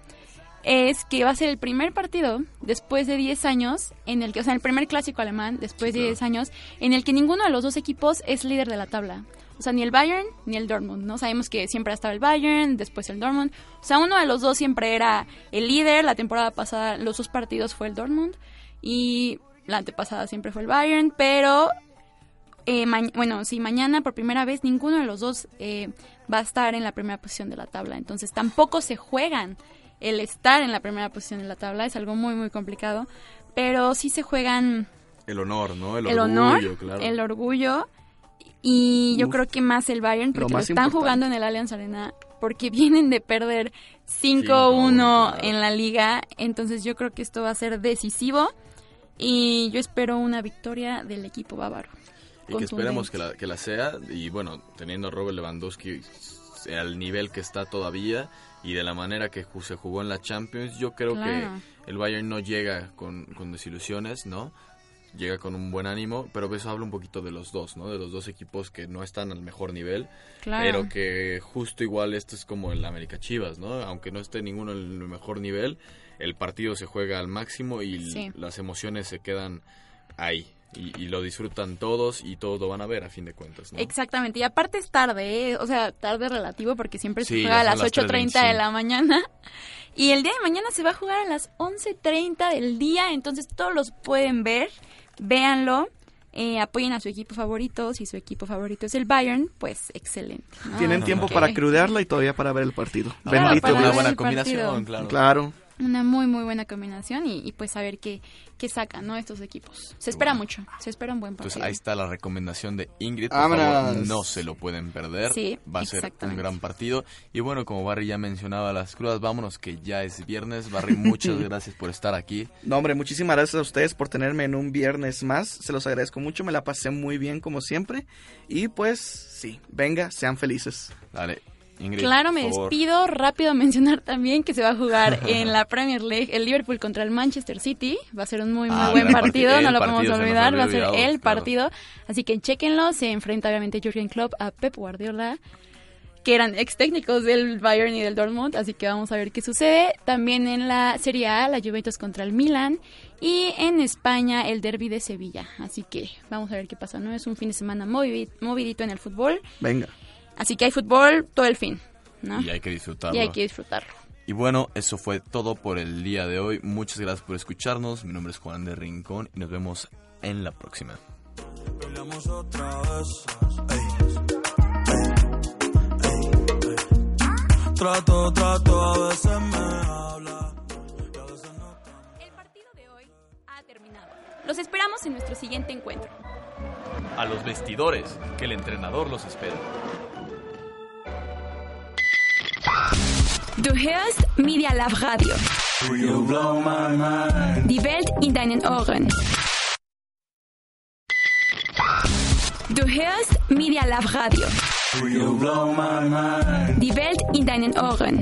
es que va a ser el primer partido después de 10 años en el que, o sea, el primer clásico alemán después de 10 años en el que ninguno de los dos equipos es líder de la tabla. O sea, ni el Bayern ni el Dortmund, ¿no? Sabemos que siempre ha estado el Bayern, después el Dortmund. O sea, uno de los dos siempre era el líder. La temporada pasada los dos partidos fue el Dortmund y la antepasada siempre fue el Bayern, pero eh, bueno, sí, mañana por primera vez ninguno de los dos eh, va a estar en la primera posición de la tabla. Entonces tampoco se juegan el estar en la primera posición de la tabla. Es algo muy, muy complicado. Pero sí se juegan El honor, ¿no? El, el, orgullo, honor, claro. el orgullo. Y yo Uf. creo que más el Bayern, porque lo, están importante. jugando en el Allianz Arena, porque vienen de perder 5-1 claro. en la liga. Entonces yo creo que esto va a ser decisivo. Y yo espero una victoria del equipo bávaro. Y que esperemos que la, que la sea. Y bueno, teniendo a Robert Lewandowski al nivel que está todavía y de la manera que se jugó en la Champions, yo creo Claro. que el Bayern no llega con, con desilusiones, ¿no? Llega con un buen ánimo, pero eso habla un poquito de los dos, ¿no? De los dos equipos que no están al mejor nivel, Claro. pero que justo igual esto es como el América Chivas, ¿no? Aunque no esté ninguno en el mejor nivel, el partido se juega al máximo y Sí. las emociones se quedan ahí. Y, y lo disfrutan todos y todos lo van a ver a fin de cuentas, ¿no? Exactamente, y aparte es tarde, ¿eh? o sea, tarde relativo porque siempre se Sí, juega a las las 8.30 de 3:25. la mañana <laughs> y el día de mañana se va a jugar a las 11.30 del día, entonces todos los pueden ver, véanlo, eh, apoyen a su equipo favorito, si su equipo favorito es el Bayern, pues excelente. ¿no? Tienen tiempo para crudearla y todavía para ver el partido. Claro, Bendito una buena combinación. Claro. Una muy, muy buena combinación y, y pues a ver qué, qué sacan, ¿no? Estos equipos. Se espera mucho, se espera un buen partido. Entonces ahí está la recomendación de Ingrid. Por favor, Vámonos. no se lo pueden perder. Sí, Va a ser un gran partido. Y bueno, como Barry ya mencionaba las crudas, vámonos que ya es viernes. Barry, muchas <laughs> gracias por estar aquí. No, hombre, muchísimas gracias a ustedes por tenerme en un viernes más. Se los agradezco mucho, me la pasé muy bien como siempre. Y pues, sí, venga, sean felices. Dale, Ingrid. Claro, me despido. Rápido mencionar también que se va a jugar <laughs> en la Premier League el Liverpool contra el Manchester City. Va a ser un muy, muy Ah, buen partido, no lo podemos olvidar. Va a ser el claro. partido. Así que chequenlo. Se enfrenta obviamente Jurgen Klopp a Pep Guardiola, que eran ex técnicos del Bayern y del Dortmund. Así que vamos a ver qué sucede. También en la Serie A, la Juventus contra el Milan. Y en España, el derby de Sevilla. Así que vamos a ver qué pasa. ¿no? Es un fin de semana movi- movidito en el fútbol. Venga. Así que hay fútbol todo el fin, ¿no? Y hay que disfrutarlo. Y hay que disfrutarlo. Y bueno, eso fue todo por el día de hoy. Muchas gracias por escucharnos. Mi nombre es Juan de Rincón y nos vemos en la próxima. Trato, trato, a veces me habla. y a veces no. El partido de hoy ha terminado. Los esperamos en nuestro siguiente encuentro. A los vestidores, que el entrenador los espera. Du hörst Media Lab Radio. Die Welt in deinen Ohren. Du hörst Media Lab Radio. Die Welt in deinen Ohren.